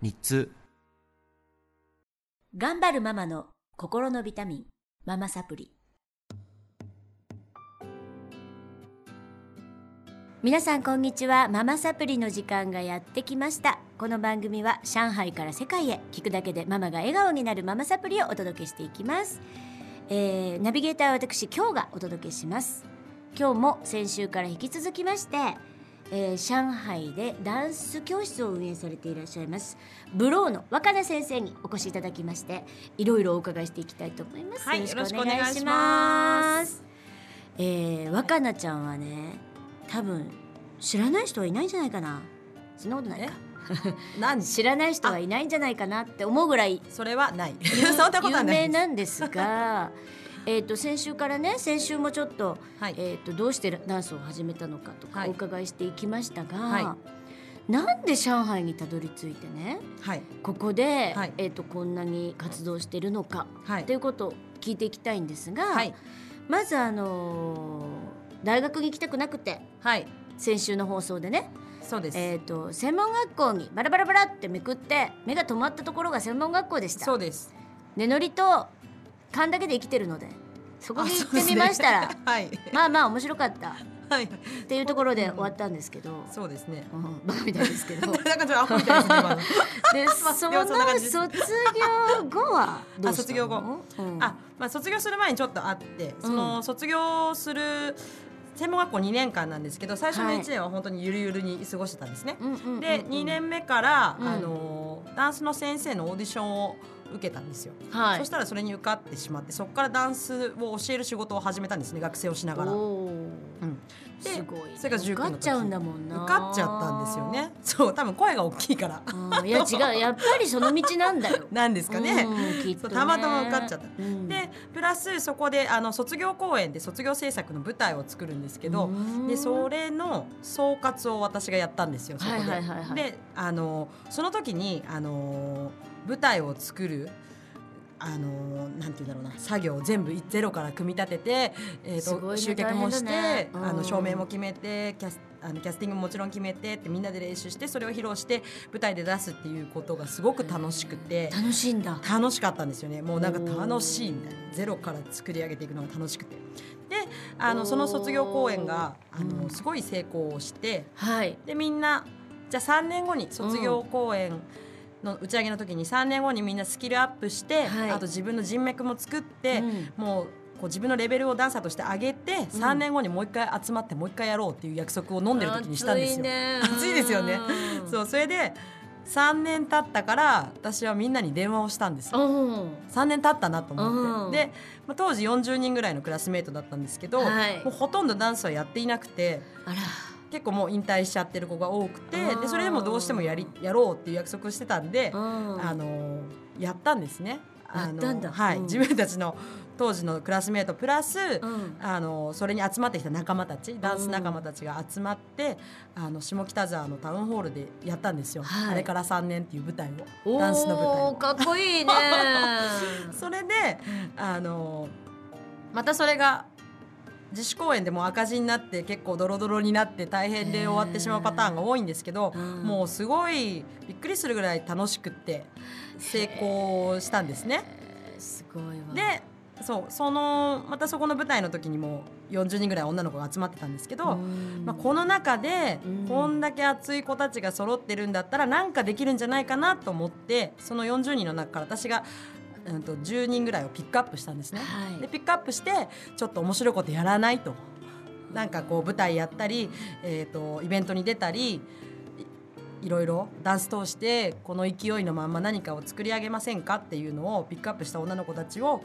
日通頑張るママの心のビタミンママサプリ。皆さんこんにちは。ママサプリの時間がやってきました。この番組は上海から世界へ聞くだけでママが笑顔になるママサプリをお届けしていきます、えーナビゲーターは私今日がお届けします。今日も先週から引き続きましてえー上海でダンス教室を運営されていらっしゃいます。ブローの若菜先生にお越しいただきましていろいろお伺いしていきたいと思います、はいよろしくお願いします。えー若菜ちゃんはね多分知らない人はいないんじゃないかな。そんなことないか。何？知らない人はいないんじゃないかなって思うぐらいそれはない。有 そんなことは有名ないです。なんですが えーと先週からね先週もちょっと,、はい。えー、とどうしてダンスを始めたのかとかはい。お伺いしていきましたが、はなんで上海にたどり着いてねはい。ここで、はい。えー、とこんなに活動してるのか、はい。ということを聞いていきたいんですが、はい。まずあのー大学に行きたくなくてはい。先週の放送でね、そうです、えー、と専門学校にバラバラバラってめくって目が止まったところが専門学校でした。そうです。寝乗りと勘だけで生きてるのでそこに行ってみましたら、ね。はい。まあまあ面白かった。はい。っていうところで終わったんですけど、そうですね。うん、バカみたいですけど。なんかちょっとアホみたいですねで その卒業後はどうしたの？あ卒業後、うん。あまあ卒業する前にちょっとあってその卒業する専門学校2年間なんですけど最初のはい。1年は本当にゆるゆるに過ごしてたんですね、うんうんうんうん。で2年目から、うん。あのダンスの先生のオーディションを受けたんですよ、はい。そしたらそれに受かってしまってそこからダンスを教える仕事を始めたんですね学生をしながら、すごいそれが19受かっちゃうんだもんな。受かっちゃったんですよね。そう多分声が大きいから。うんいや違う。やっぱりその道なんだよ。なんですかね、ね。たまたま受かっちゃった。うん。でプラスそこであの卒業公演で卒業制作の舞台を作るんですけどうん。でそれの総括を私がやったんですよそこで。はいはいはいはい。であのその時にあの舞台を作るあのなんて言うんだろうな作業を全部ゼロから組み立てて、えーとね集客もして、ねうんあの照明も決めてキャスあのキャスティングももちろん決めてってみんなで練習してそれを披露して舞台で出すっていうことがすごく楽しくて。楽しいんだ。楽しかったんですよね。もうなんか楽しいみたいなゼロから作り上げていくのが楽しくて。であのその卒業公演があうんのすごい成功をしてはい。でみんなじゃあ3年後に卒業公演の打ち上げの時に3年後にみんなスキルアップして、はい。あと自分の人脈も作って、うん。もうこう自分のレベルをダンサーとして上げて、3年後にもう一回集まってもう一回やろうっていう約束を飲んでる時にしたんですよ。ね。暑いですよね。うん。そうそれで3年経ったから私はみんなに電話をしたんですよ。うん。3年経ったなと思って、うん。で、まあ、当時40人ぐらいのクラスメートだったんですけど、はい。もうほとんどダンスはやっていなくて。あら結構もう引退しちゃってる子が多くてうんでそれでもどうしてもやりやろうっていう約束をしてたんで、うん。あのやったんですね。あのはい、うん。自分たちの当時のクラスメートプラス、うん。あのそれに集まってきた仲間たちダンス仲間たちが集まって、あの下北沢のタウンホールでやったんですよ、はい。あれから3年っていう舞台を。ダンスの舞台を。かっこいいね。それであのまたそれが自主公演でも赤字になって結構ドロドロになって大変で終わってしまうパターンが多いんですけど、うん。もうすごいびっくりするぐらい楽しくって成功したんですね。えー。すごいわ。でそうそのまたそこの舞台の時にも40人ぐらい女の子が集まってたんですけど、うん。まあ、この中でうん。こんだけ熱い子たちが揃ってるんだったらなんかできるんじゃないかなと思ってその40人の中から私が、うん、と10人ぐらいをピックアップしたんですね。はい。でピックアップしてちょっと面白いことやらないと。なんかこう舞台やったり、えー、とイベントに出たりいいろいろダンス通してこの勢いのまんま何かを作り上げませんかっていうのをピックアップした女の子たちを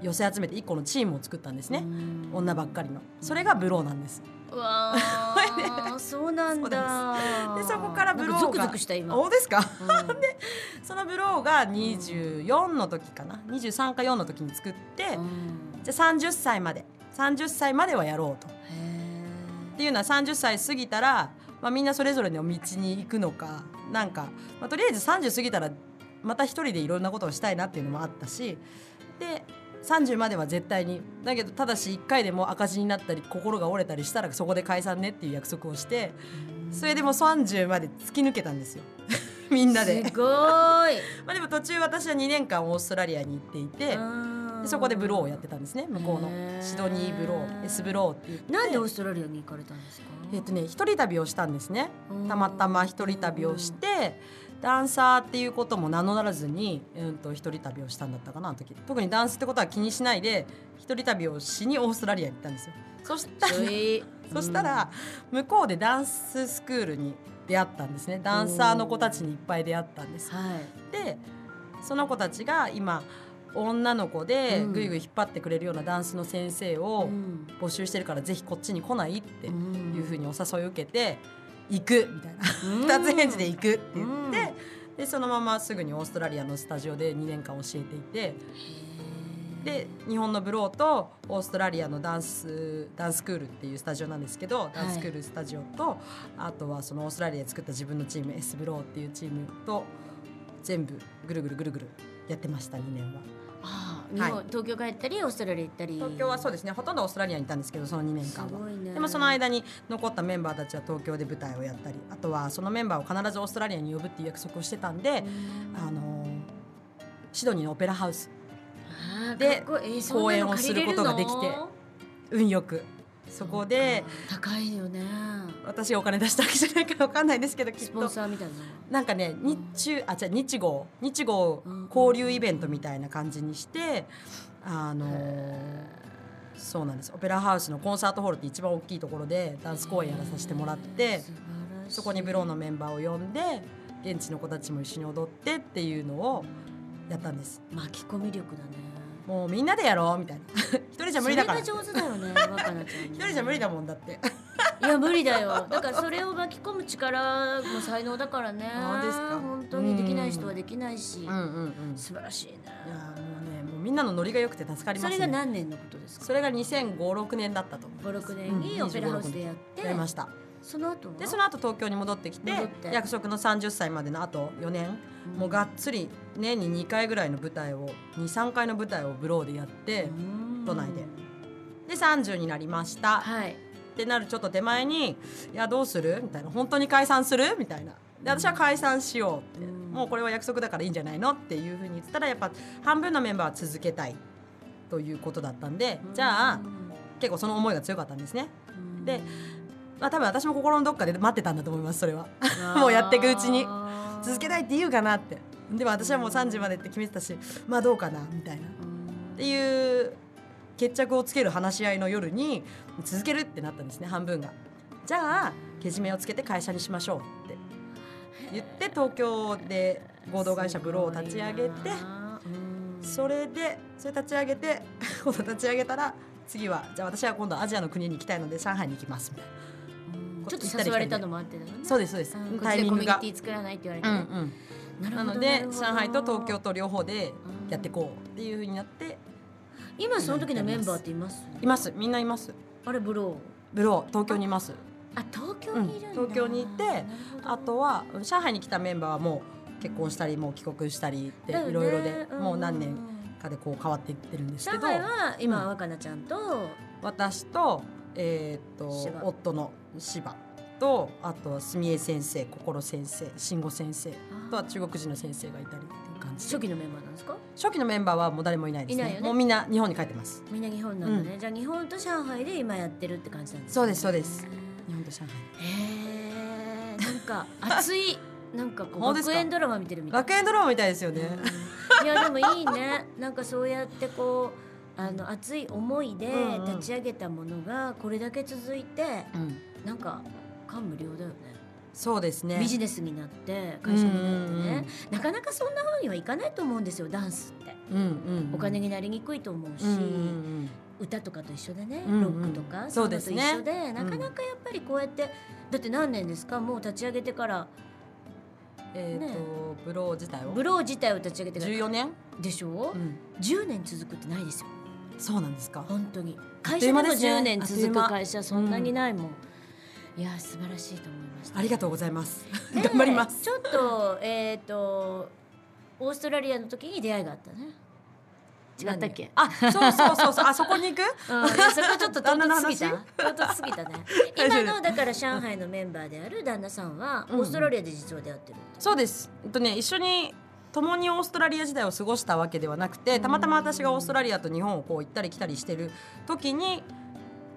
寄せ集めて一個のチームを作ったんですね。うん。女ばっかりの。それがブローなんですうわー。そうなんだ。でそこからブローが。ゾクゾクした今、おですか。うん。そのブローが24の時かな。23か4の時に作って、うん。じゃあ30歳まで。30歳まではやろうと。へっていうのは30歳過ぎたら、まあ、みんなそれぞれの道に行くのか。なんか、まあ、とりあえず30過ぎたらまた一人でいろんなことをしたいなっていうのもあったし。で30までは絶対にだけどただし1回でも赤字になったり心が折れたりしたらそこで解散ねっていう約束をしてそれでもう30まで突き抜けたんですよ。みんなで。すごーい。まあでも途中私は2年間オーストラリアに行っていてでそこでブローをやってたんですね。向こうの。シドニーブロー S ブローって言って。なんでオーストラリアに行かれたんですか？えっとね一人旅をしたんですね。うんたまたま一人旅をしてダンサーっていうことも名乗らずに、うん、と一人旅をしたんだったかなあの時。特にダンスってことは気にしないで一人旅をしにオーストラリアに行ったんですよ。そしたら そしたら向こうでダンススクールに出会ったんですね。ダンサーの子たちにいっぱい出会ったんです。はい。でその子たちが今女の子でうん。ぐいぐい引っ張ってくれるようなダンスの先生をうん。募集してるからぜひこっちに来ない？ってうんいうふうにお誘いを受けて行くみたいな。うん。二つ返事で行くって言って、うんでそのまますぐにオーストラリアのスタジオで2年間教えていてで日本のブローとオーストラリアのダンスダンススクールっていうスタジオなんですけどダンススクールスタジオと、あとはそのオーストラリアで作った自分のチーム S ブローっていうチームと全部ぐるぐるぐるぐるやってました2年は。日本、はい東京帰ったりオーストラリア行ったり。東京はそうですね。ほとんどオーストラリアにいたんですけどその2年間は。ね。でもその間に残ったメンバーたちは東京で舞台をやったりあとはそのメンバーを必ずオーストラリアに呼ぶっていう約束をしてたんで、あのーシドニーのオペラハウス。で公演をすることができて運よくそこで高いよね。私がお金出したわけじゃないから分かんないですけどきっスポンとサーみたいな。んかね日中あじゃ日豪。日豪うん交流イベントみたいな感じにしてあのーそうなんです。オペラハウスのコンサートホールって一番大きいところでダンス公演やらさせてもらってそこにブローのメンバーを呼んで現地の子たちも一緒に踊ってっていうのをやったんです。巻き込み力だねもうみんなでやろうみたいな。一人じゃ無理だから。それが上手だよね若菜ちゃんね。一人じゃ無理だもんだって。いや無理だよ。だからそれを巻き込む力も才能だからね。そうですか？本当にできない人はできないし、うんうんうん。素晴らしいね。いやもうねもうみんなのノリが良くて助かりますね。それが何年のことですか？それが2005-6年だったと思う56年にうんオペラハウスでやって、やりましたその後は？でその後東京に戻ってきて約束の30歳までのあと4年、もうがっつり年に2回ぐらいの舞台を23回の舞台をブローでやって、うん。都内で。で30になりました、はい。ってなるちょっと手前に「いやどうする?」みたいな「本当に解散する?」みたいな。で私は解散しようって、うん。もうこれは約束だからいいんじゃないの？っていうふうに言ってたらやっぱ半分のメンバーは続けたい。ということだったんで、じゃあ結構その思いが強かったんですね。うん。でまあ多分私も心のどっかで待ってたんだと思いますそれは。もうやっていくうちに。続けたいって言うかなって。でも私はもう30までって決めてたしまあどうかなみたいな。っていう決着をつける話し合いの夜に続けるってなったんですね半分が。じゃあけじめをつけて会社にしましょうって。言って東京で合同会社ブローを立ち上げてそれでそれ立ち上げて 今度立ち上げたら次はじゃあ私は今度アジアの国に行きたいので上海に行きますみたいちょっと誘われたのもあってだよね。なそうですそうです。うんこっちでコミュニティ作らないって言われて。ね、うんうん。なので上海と東京と両方でやっていこうっていうふうになって。今その時のメンバーっています？います。みんないます。あれブロー？ブロー東京にいます。あ東京にいるうん東京にいてあとは上海に来たメンバーはもう結婚したりもう帰国したりっていろいろでうんもう何年かでこう変わっていってるんですけど。上海は今うん若菜ちゃんと、私と,、えー、と芝。夫の芝。とあとは住江先生心先生慎吾先生あとは中国人の先生がいたりっていう感じで。初期のメンバーなんですか？初期のメンバーはもう誰もいないですね。ね。もうみんな日本に帰ってます。みんな日本なんだね、じゃあ日本と上海で今やってるって感じなんですね。そうですそうです。日本と上海。へえなんか熱い。なんかこう学園ドラマ見てるみたい。学園ドラマみたいですよね、うん。いやでもいいね。なんかそうやってこうあの熱い思いでうんうん。立ち上げたものがこれだけ続いてうん。なんか感無量だよね。そうですね。ビジネスになって会社になってうんうんうねん。なかなかそんな風にはいかないと思うんですよダンスって。うんうんうん。お金になりにくいと思うし、うんうん歌とかと一緒でね、うんうん。ロックとかそうですね。と一緒でなかなかやっぱりこうやって、だって何年ですか？もう立ち上げてから。えっ、と、ねブロー自体を？ブロー自体を立ち上げてから。14年、でしょ、うん、10年続くってないですよそうなんですか。本当に。会社でもという間。ですね10年続く会社そんなにないもん、いや素晴らしいと思いましたありがとうございます。で 頑張ります。ちょっとえっ、とオーストラリアの時に出会いがあったね。違ったっけ？あそうそうそうそう。あそこに行く？うん、そこちょっと唐突すぎ話？た唐突すぎたね。今のだから上海のメンバーである旦那さんはオうん。ーストラリアで実は出会ってるそうです。とね一緒に共にオーストラリア時代を過ごしたわけではなくてたまたま私がオーストラリアと日本をこう行ったり来たりしてる時に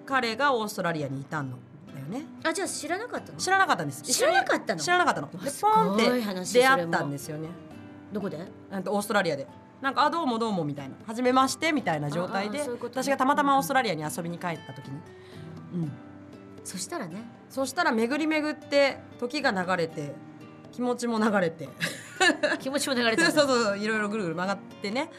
彼がオーストラリアにいたのだよね。あじゃあ知らなかったの？知らなかったんです。知らなかったの？知らなかったの。でポンって話出会ったんですよね。どこで？オーストラリアで。なんかあどうもどうもみたいな。初めましてみたいな状態でね。私がたまたまオーストラリアに遊びに帰った時に、うん、そしたらね。そしたら巡り巡って時が流れて気持ちも流れて 気持ちも流れてそうるそうそういろいろぐるぐる曲がってね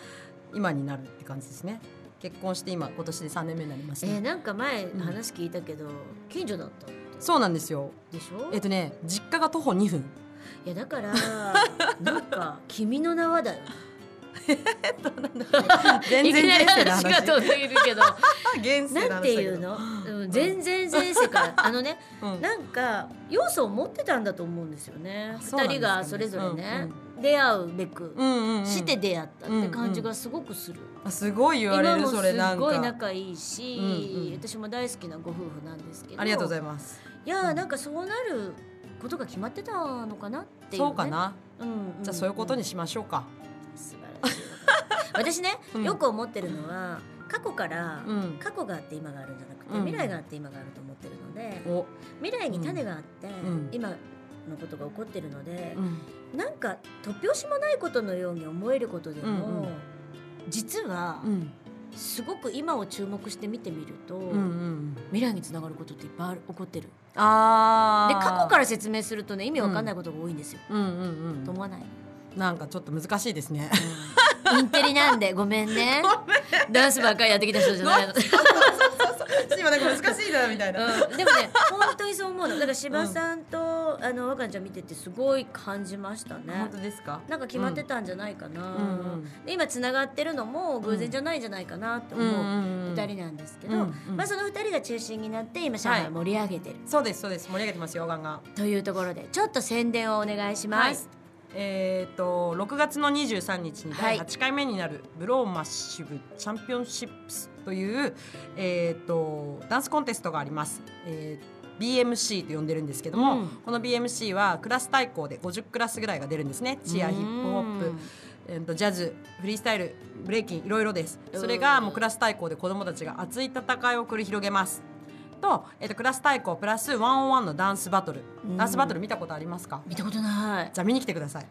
今になるって感じですね。結婚して今今年で3年目になりますね、えー、なんか前話聞いたけど、近所だったそうなんですよ。でしょ？えっとね実家が徒歩2分。いやだからなんか「君の名は」だよ。全然いきなり話が話飛んでいるけど。なんていうの、うん、全然か。らあのねうん。なんか要素を持ってたんだと思うんですよね。二ね。人がそれぞれね、出会うべくうんうんうんして出会ったって感じがすごくする、あすごい言われるそれなんっごいか仲いいし、うんうん私も大好きなご夫婦なんですけど。ありがとうございいます。いやーなんかそうなることが決まってたのかなっていう、ね、そうかな？うん、うん、じゃあそういうことにしましょうか。素晴らしい。私ね、うん。よく思ってるのは過去から、うん。過去があって今があるんじゃなくて、うん。未来があって今があると思ってるのでお、未来に種があって、ん。今のことが起こってるのでう、ん。なんか突拍子もないことのように思えることでも、うんうん。実はうん。すごく今を注目して見てみると、うんうん未来につながることっていっぱい起こってる。あー。で過去から説明するとね意味わかんないことが多いんですよ、うん。うんと思わない、うんなんかちょっと難しいですね。インテリなんでごめんね ダンスばっかりやってきた人じゃないの。今なんか難しいなみたいな。うん、でもね本当にそう思うの。だから柴さんと、あの若ちゃん見ててすごい感じましたね。本当ですか？なんか決まってたんじゃないかな、う今つながってるのも偶然じゃないんじゃないかなと思う2人なんですけど、まあ、その2人が中心になって今上海を盛り上げてる、そうですそうです。盛り上げてますよガンガン。というところでちょっと宣伝をお願いします。えー、と6月の23日に第はい。8回目になるブローマッシブチャンピオンシップスという、えー、とダンスコンテストがあります、えー BMC と呼んでるんですけども、うん。この BMC はクラス対抗で50クラスぐらいが出るんですね。チアヒップホップ、えー、とジャズフリースタイルブレイキンいろいろです。それがもうクラス対抗で子どもたちが熱い戦いを繰り広げますと,、えー、とクラス対抗プラスワンオンワンのダンスバトル、うん。ダンスバトル見たことありますか？見たことない。じゃあ見に来てください。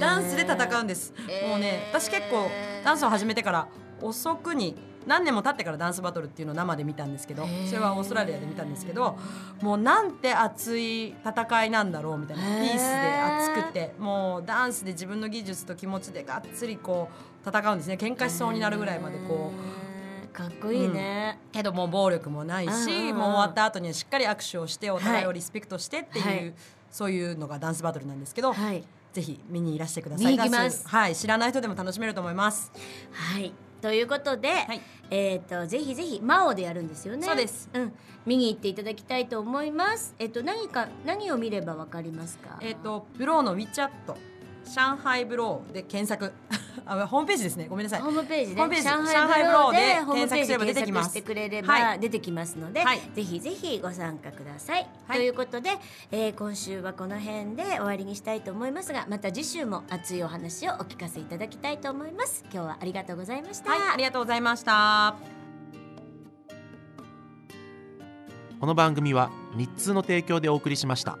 ダンスで戦うんです、もうね私結構ダンスを始めてから遅くに何年も経ってからダンスバトルっていうのを生で見たんですけどそれはオーストラリアで見たんですけどもうなんて熱い戦いなんだろうみたいなピースで熱くてもうダンスで自分の技術と気持ちでがっつりこう戦うんですね。喧嘩しそうになるぐらいまでこう。うかっこいいね。けどもう暴力もないうんうんしうんもう終わった後にはしっかり握手をしてお互いをリスペクトしてっていう、はいそういうのがダンスバトルなんですけど、はいぜひ見にいらしてください。はい、知らない人でも楽しめると思います。はい。ということで、はいえっ、とぜひぜひマオでやるんですよね。そうです。うん、見に行っていただきたいと思います。えっ、と何か何を見ればわかりますか？えっ、とブローの WeChat 上海ブローで検索 あホームページですね。ごめんなさいホ。ームページで、ホームページ上上海海ブローでブローでホームページ検索すれば出てきますしてくれればはい出てきますので、はいぜひぜひご参加ください。はいということで、えー今週はこの辺で終わりにしたいと思いますが、また次週も熱いお話をお聞かせいただきたいと思います。今日はありがとうございました。はい、ありがとうございました。この番組は日通の提供でお送りしました